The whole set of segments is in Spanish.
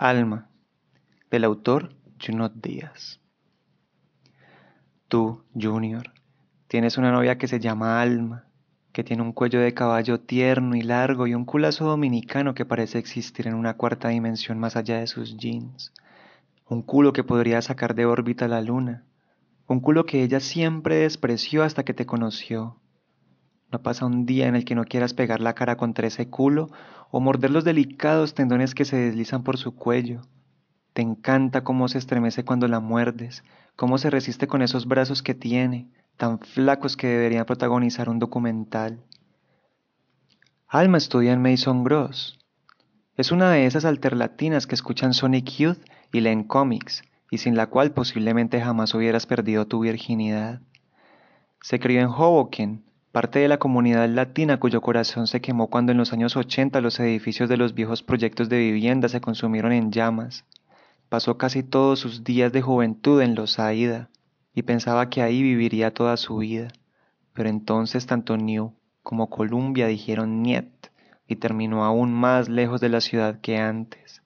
Alma, del autor Junot Díaz. Tú, Junior, tienes una novia que se llama Alma, que tiene un cuello de caballo tierno y largo y un culazo dominicano que parece existir en una cuarta dimensión más allá de sus jeans. Un culo que podría sacar de órbita la luna. Un culo que ella siempre despreció hasta que te conoció. No pasa un día en el que no quieras pegar la cara contra ese culo o morder los delicados tendones que se deslizan por su cuello. Te encanta cómo se estremece cuando la muerdes, cómo se resiste con esos brazos que tiene, tan flacos que deberían protagonizar un documental. Alma estudia en Mason Gross. Es una de esas alterlatinas que escuchan Sonic Youth y leen cómics, y sin la cual posiblemente jamás hubieras perdido tu virginidad. Se crió en Hoboken, parte de la comunidad latina cuyo corazón se quemó cuando en los años 80 los edificios de los viejos proyectos de vivienda se consumieron en llamas. Pasó casi todos sus días de juventud en Los Aida y pensaba que ahí viviría toda su vida. Pero entonces tanto New como Columbia dijeron niet y terminó aún más lejos de la ciudad que antes.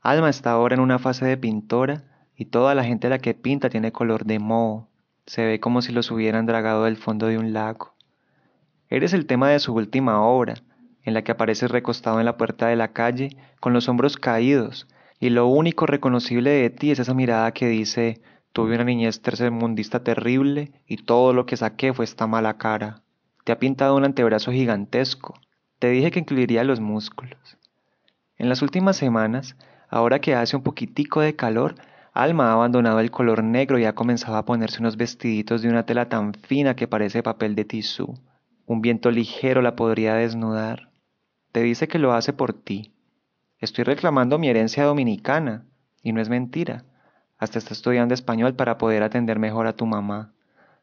Alma está ahora en una fase de pintora y toda la gente a la que pinta tiene color de moho. Se ve como si los hubieran dragado del fondo de un lago. Eres el tema de su última obra, en la que apareces recostado en la puerta de la calle, con los hombros caídos, y lo único reconocible de ti es esa mirada que dice, tuve una niñez tercermundista terrible y todo lo que saqué fue esta mala cara. Te ha pintado un antebrazo gigantesco. Te dije que incluiría los músculos. En las últimas semanas, ahora que hace un poquitico de calor, Alma ha abandonado el color negro y ha comenzado a ponerse unos vestiditos de una tela tan fina que parece papel de tisú. Un viento ligero la podría desnudar. Te dice que lo hace por ti. Estoy reclamando mi herencia dominicana, y no es mentira. Hasta está estudiando español para poder atender mejor a tu mamá.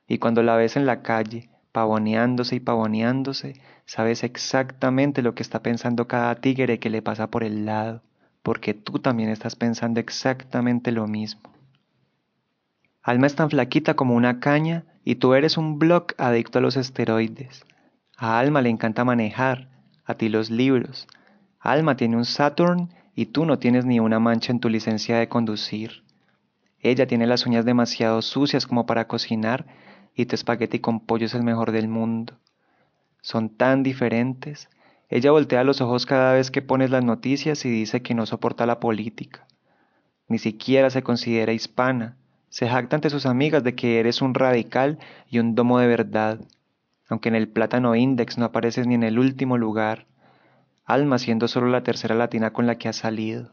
Y cuando la ves en la calle, pavoneándose y pavoneándose, sabes exactamente lo que está pensando cada tigre que le pasa por el lado, porque tú también estás pensando exactamente lo mismo. Alma es tan flaquita como una caña y tú eres un block adicto a los esteroides. A Alma le encanta manejar, a ti los libros. Alma tiene un Saturn y tú no tienes ni una mancha en tu licencia de conducir. Ella tiene las uñas demasiado sucias como para cocinar y tu espagueti con pollo es el mejor del mundo. Son tan diferentes. Ella voltea los ojos cada vez que pones las noticias y dice que no soporta la política. Ni siquiera se considera hispana. Se jacta ante sus amigas de que eres un radical y un domo de verdad aunque en el plátano index no apareces ni en el último lugar, Alma siendo solo la tercera latina con la que has salido.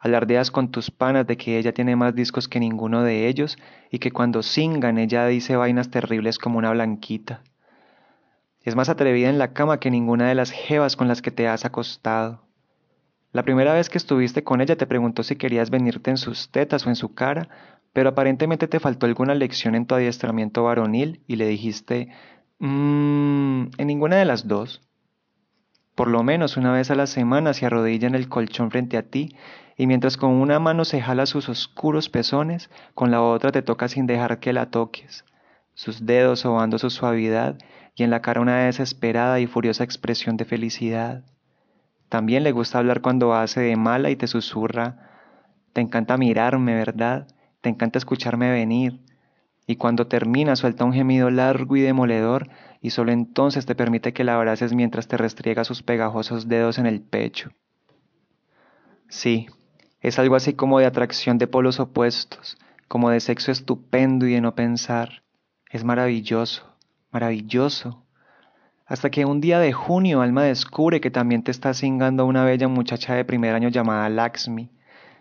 Alardeas con tus panas de que ella tiene más discos que ninguno de ellos y que cuando singan ella dice vainas terribles como una blanquita. Es más atrevida en la cama que ninguna de las jevas con las que te has acostado. La primera vez que estuviste con ella te preguntó si querías venirte en sus tetas o en su cara, pero aparentemente te faltó alguna lección en tu adiestramiento varonil y le dijiste, Mmm, en ninguna de las dos. Por lo menos una vez a la semana se arrodilla en el colchón frente a ti y mientras con una mano se jala sus oscuros pezones, con la otra te toca sin dejar que la toques, sus dedos sobando su suavidad y en la cara una desesperada y furiosa expresión de felicidad. También le gusta hablar cuando hace de mala y te susurra, te encanta mirarme, ¿verdad? Te encanta escucharme venir y cuando termina suelta un gemido largo y demoledor y solo entonces te permite que la abraces mientras te restriega sus pegajosos dedos en el pecho. Sí, es algo así como de atracción de polos opuestos, como de sexo estupendo y de no pensar. Es maravilloso, maravilloso. Hasta que un día de junio Alma descubre que también te está cingando una bella muchacha de primer año llamada Laxmi.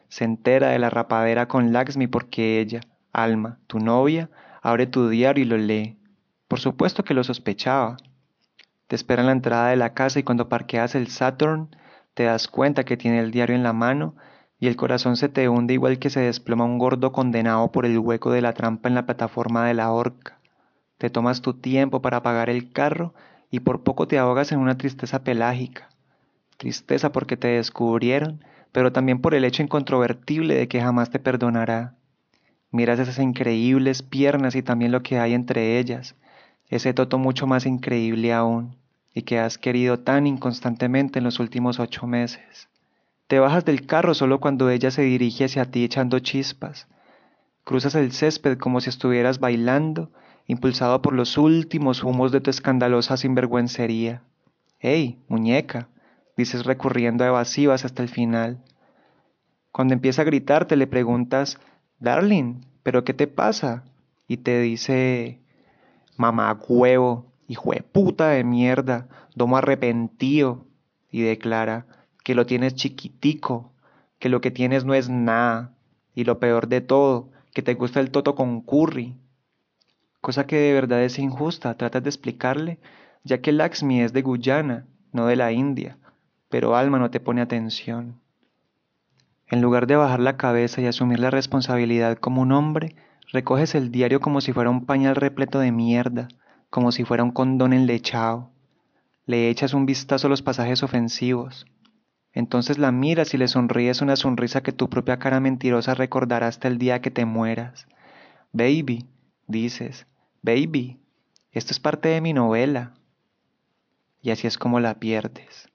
Se entera de la rapadera con Laxmi porque ella, Alma, tu novia, abre tu diario y lo lee. Por supuesto que lo sospechaba. Te espera en la entrada de la casa y cuando parqueas el Saturn, te das cuenta que tiene el diario en la mano y el corazón se te hunde igual que se desploma un gordo condenado por el hueco de la trampa en la plataforma de la horca. Te tomas tu tiempo para apagar el carro y por poco te ahogas en una tristeza pelágica. Tristeza porque te descubrieron, pero también por el hecho incontrovertible de que jamás te perdonará. Miras esas increíbles piernas y también lo que hay entre ellas, ese toto mucho más increíble aún, y que has querido tan inconstantemente en los últimos ocho meses. Te bajas del carro solo cuando ella se dirige hacia ti echando chispas. Cruzas el césped como si estuvieras bailando, impulsado por los últimos humos de tu escandalosa sinvergüencería. ¡Ey, muñeca! dices recurriendo a evasivas hasta el final. Cuando empieza a gritarte le preguntas, Darling, ¿pero qué te pasa? Y te dice, mamá huevo, hijo de puta de mierda, domo arrepentido. Y declara, que lo tienes chiquitico, que lo que tienes no es nada, y lo peor de todo, que te gusta el toto con curry. Cosa que de verdad es injusta, tratas de explicarle, ya que Laxmi es de Guyana, no de la India, pero Alma no te pone atención. En lugar de bajar la cabeza y asumir la responsabilidad como un hombre, recoges el diario como si fuera un pañal repleto de mierda, como si fuera un condón enlechado. Le echas un vistazo a los pasajes ofensivos, entonces la miras y le sonríes una sonrisa que tu propia cara mentirosa recordará hasta el día que te mueras. Baby, dices, baby, esto es parte de mi novela. Y así es como la pierdes.